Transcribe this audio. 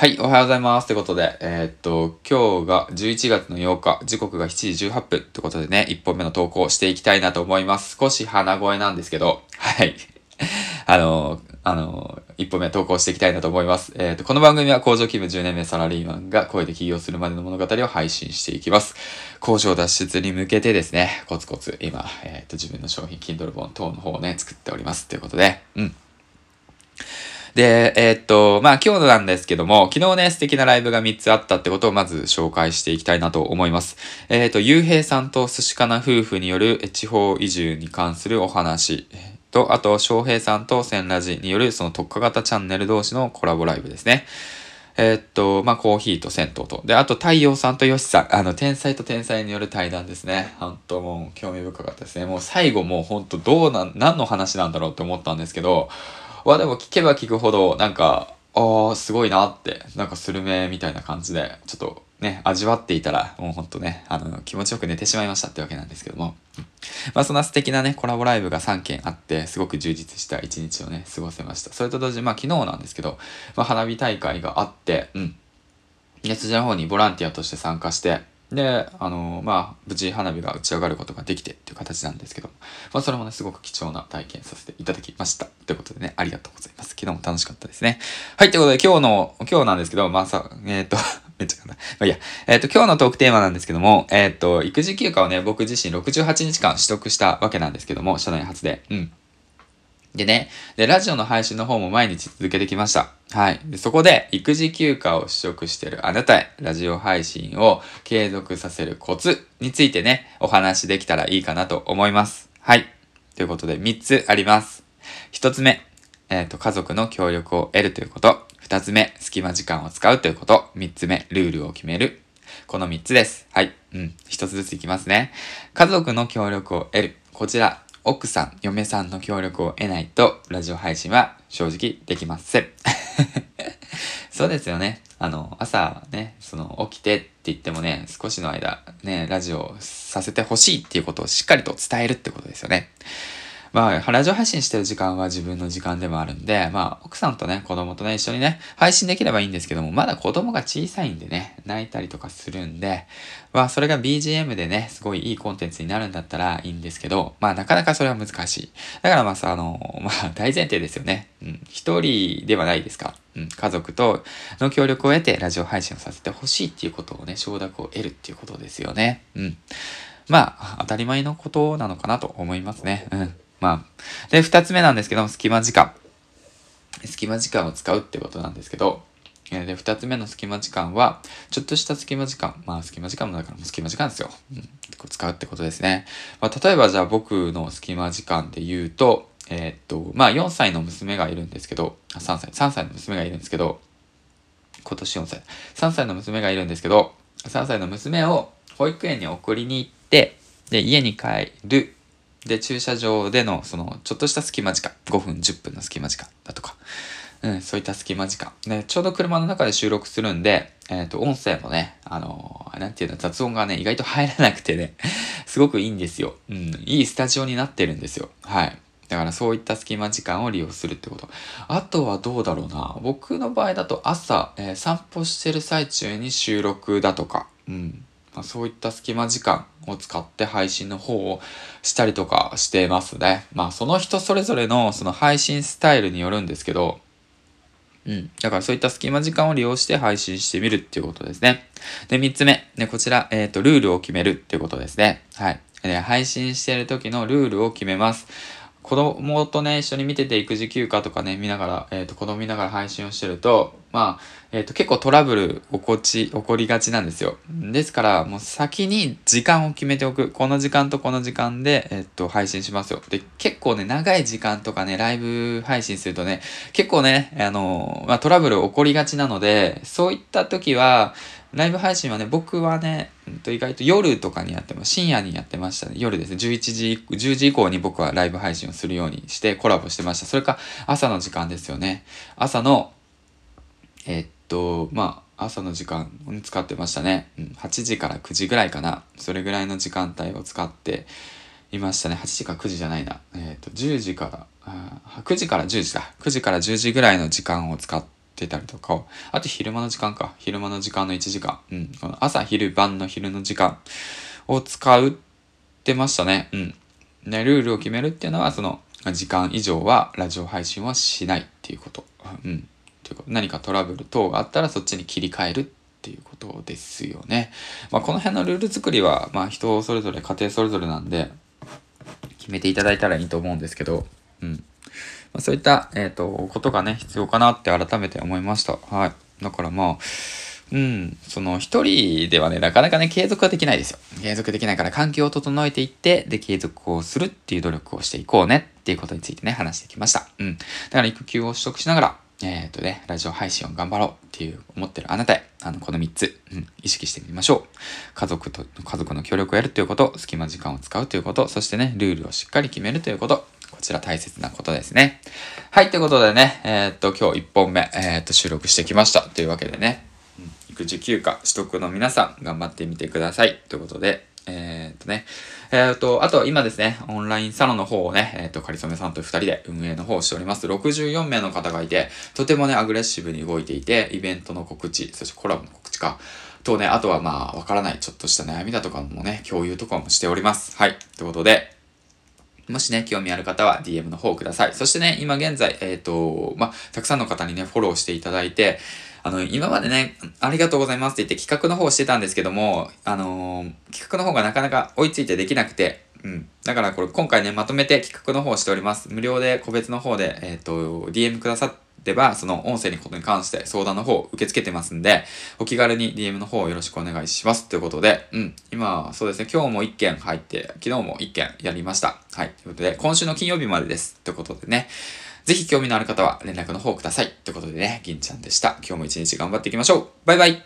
はい、おはようございます。ということで、えーっと、今日が11月の8日、時刻が7時18分ということでね、1本目の投稿していきたいなと思います。少し鼻声なんですけど、はい。あの、あの、1本目投稿していきたいなと思います。えーっと、この番組は工場勤務10年目サラリーマンが声で起業するまでの物語を配信していきます。工場脱出に向けてですね、コツコツ今、えーっと、自分の商品、Kindle 本等の方をね、作っております。ということで、うん。で、えーっと、まあ今日なんですけども、昨日ね、素敵なライブが3つあったってことをまず紹介していきたいなと思います。えーっと、ゆうへいさんと寿司かな夫婦による地方移住に関するお話と、あと、翔平さんと千ラジによるその特化型チャンネル同士のコラボライブですね。えーっと、まあ、コーヒーと銭湯と。で、あと、太陽さんとヨシさん。あの、天才と天才による対談ですね。本当もう、興味深かったですね。もう最後もう本当どうなん、何の話なんだろうって思ったんですけど、はでも聞けば聞くほど、なんか、ああ、すごいなって、なんかスルメみたいな感じで、ちょっとね、味わっていたら、もうほんとね、あの、気持ちよく寝てしまいましたってわけなんですけども。まあそんな素敵なね、コラボライブが3件あって、すごく充実した一日をね、過ごせました。それと同時に、まあ昨日なんですけど、まあ花火大会があって、うん。で、そちらの方にボランティアとして参加して、で、あのまあ、無事花火が打ち上がることができてっていう形なんですけど、まあ、それもね、すごく貴重な体験させていただきました。ということでね、ありがとうございます。昨日も楽しかったですね。はい、ということで今日の、今日なんですけど、まあさ、えっ、と、めっちゃ簡単。まあいいや、えっ、と、今日のトークテーマなんですけども、えっ、と、育児休暇をね、僕自身68日間取得したわけなんですけども、社内初で。うん。でね、で、ラジオの配信の方も毎日続けてきました。はい。でそこで、育児休暇を取得しているあなたへ、ラジオ配信を継続させるコツについてね、お話できたらいいかなと思います。はい。ということで、3つあります。1つ目、えっ、と、家族の協力を得るということ。2つ目、隙間時間を使うということ。3つ目、ルールを決める。この3つです。はい。うん。1つずついきますね。家族の協力を得る。こちら、奥さん、嫁さんの協力を得ないと、ラジオ配信は正直できません。そうですよね。あの、朝ね、その、起きてって言ってもね、少しの間、ね、ラジオさせてほしいっていうことをしっかりと伝えるってことですよね。まあ、ラジオ配信してる時間は自分の時間でもあるんで、まあ、奥さんとね、子供とね、一緒にね、配信できればいいんですけども、まだ子供が小さいんでね、泣いたりとかするんで、まあ、それが BGM でね、すごいいいコンテンツになるんだったらいいんですけど、まあ、なかなかそれは難しい。だからまあさ、あの、まあ、大前提ですよね。うん。一人ではないですか。うん。家族との協力を得て、ラジオ配信をさせてほしいっていうことをね、承諾を得るっていうことですよね。うん。まあ、当たり前のことなのかなと思いますね。うん。まあ。で、二つ目なんですけども、隙間時間。隙間時間を使うってことなんですけど、で、二つ目の隙間時間は、ちょっとした隙間時間。まあ、隙間時間もだからもう隙間時間ですよ。うん。使うってことですね。まあ、例えばじゃあ僕の隙間時間で言うと、えーっと、まあ、4歳の娘がいるんですけど、3歳、3歳の娘がいるんですけど、今年4歳。3歳の娘がいるんですけど、3歳の娘を保育園に送りに行って、で、家に帰る。で、駐車場での、その、ちょっとした隙間時間。5分、10分の隙間時間だとか。うん、そういった隙間時間。で、ちょうど車の中で収録するんで、えっ、と、音声もね、あのなんていうの、雑音がね、意外と入らなくてね、すごくいいんですよ。うん、いいスタジオになってるんですよ。はい。だからそういった隙間時間を利用するってこと。あとはどうだろうな。僕の場合だと朝、えー散歩してる最中に収録だとか、うん。まあ、そういった隙間時間を使って配信の方をしたりとかしてますね。まあその人それぞれのその配信スタイルによるんですけど、うん。だからそういった隙間時間を利用して配信してみるっていうことですね。で、三つ目。ね、こちら、えっ、と、ルールを決めるっていうことですね。はい。で配信してる時のルールを決めます。子供とね、一緒に見てて育児休暇とかね、見ながら、えっ、と、子供見ながら配信をしてると、まあ、えっ、と、結構トラブル起こち、起こりがちなんですよ。ですから、もう先に時間を決めておく。この時間とこの時間で、えっ、と、配信しますよ。で、結構ね、長い時間とかね、ライブ配信するとね、結構ね、あの、まあ、トラブル起こりがちなので、そういった時は、ライブ配信はね、僕はね、意外と夜とかにやってます。深夜にやってましたね。夜ですね。11時、10時以降に僕はライブ配信をするようにしてコラボしてました。それか朝の時間ですよね。朝の、えっと、まあ、朝の時間に使ってましたね。うん、8時から9時ぐらいかな。それぐらいの時間帯を使っていましたね。8時か9時じゃないな。えっと、10時から、9時から10時だ。9時から10時ぐらいの時間を使ってってたりとか、あと昼間の時間か。昼間の時間の1時間。うん。この朝、昼、晩の昼の時間を使うってましたね。うん。ね、ルールを決めるっていうのは、その、時間以上はラジオ配信はしないっていうこと。うん。というか何かトラブル等があったらそっちに切り替えるっていうことですよね。まあ、この辺のルール作りは、まあ、人それぞれ、家庭それぞれなんで、決めていただいたらいいと思うんですけど、うん。ま、そういった、えっ、ー、と、ことがね、必要かなって改めて思いました。はい。だからまあ、うん、その一人ではね、なかなかね、継続はできないですよ。継続できないから環境を整えていって、で、継続をするっていう努力をしていこうねっていうことについてね、話してきました。うん。だから育休を取得しながら、えっ、ー、とね、ラジオ配信を頑張ろうっていう思ってるあなたへ、あの、この3つ、うん、意識してみましょう。家族と、家族の協力をやるということ、隙間時間を使うということ、そしてね、ルールをしっかり決めるということ、ちら大切なことですね。はい、ということでね、えー、っと、今日1本目、えー、っと、収録してきました。というわけでね、育児休暇取得の皆さん頑張ってみてください。ということで、えー、っとね、えー、っと、あと今ですね、オンラインサロンの方をね、えー、っと、かりそめさんと二人で運営の方をしております。64名の方がいて、とてもね、アグレッシブに動いていて、イベントの告知、そしてコラボの告知か、とね、あとはまあ、わからないちょっとした悩みだとかもね、共有とかもしております。はい。ということで、もしね、興味ある方は DM の方ください。そしてね、今現在、えっ、ー、と、まあ、たくさんの方にね、フォローしていただいて、あの、今までね、ありがとうございますって言って企画の方してたんですけども、あのー、企画の方がなかなか追いついてできなくて、うん。だからこれ今回ね、まとめて企画の方をしております。無料で個別の方で、えっ、ー、と、DM くださってでは、その音声にことに関して相談の方を受け付けてますんで、お気軽に DM の方をよろしくお願いします。ということで、うん。今、そうですね、今日も1件入って、昨日も1件やりました。はい。ということで、今週の金曜日までです。ということでね。ぜひ興味のある方は連絡の方ください。ということでね、銀ちゃんでした。今日も一日頑張っていきましょう。バイバイ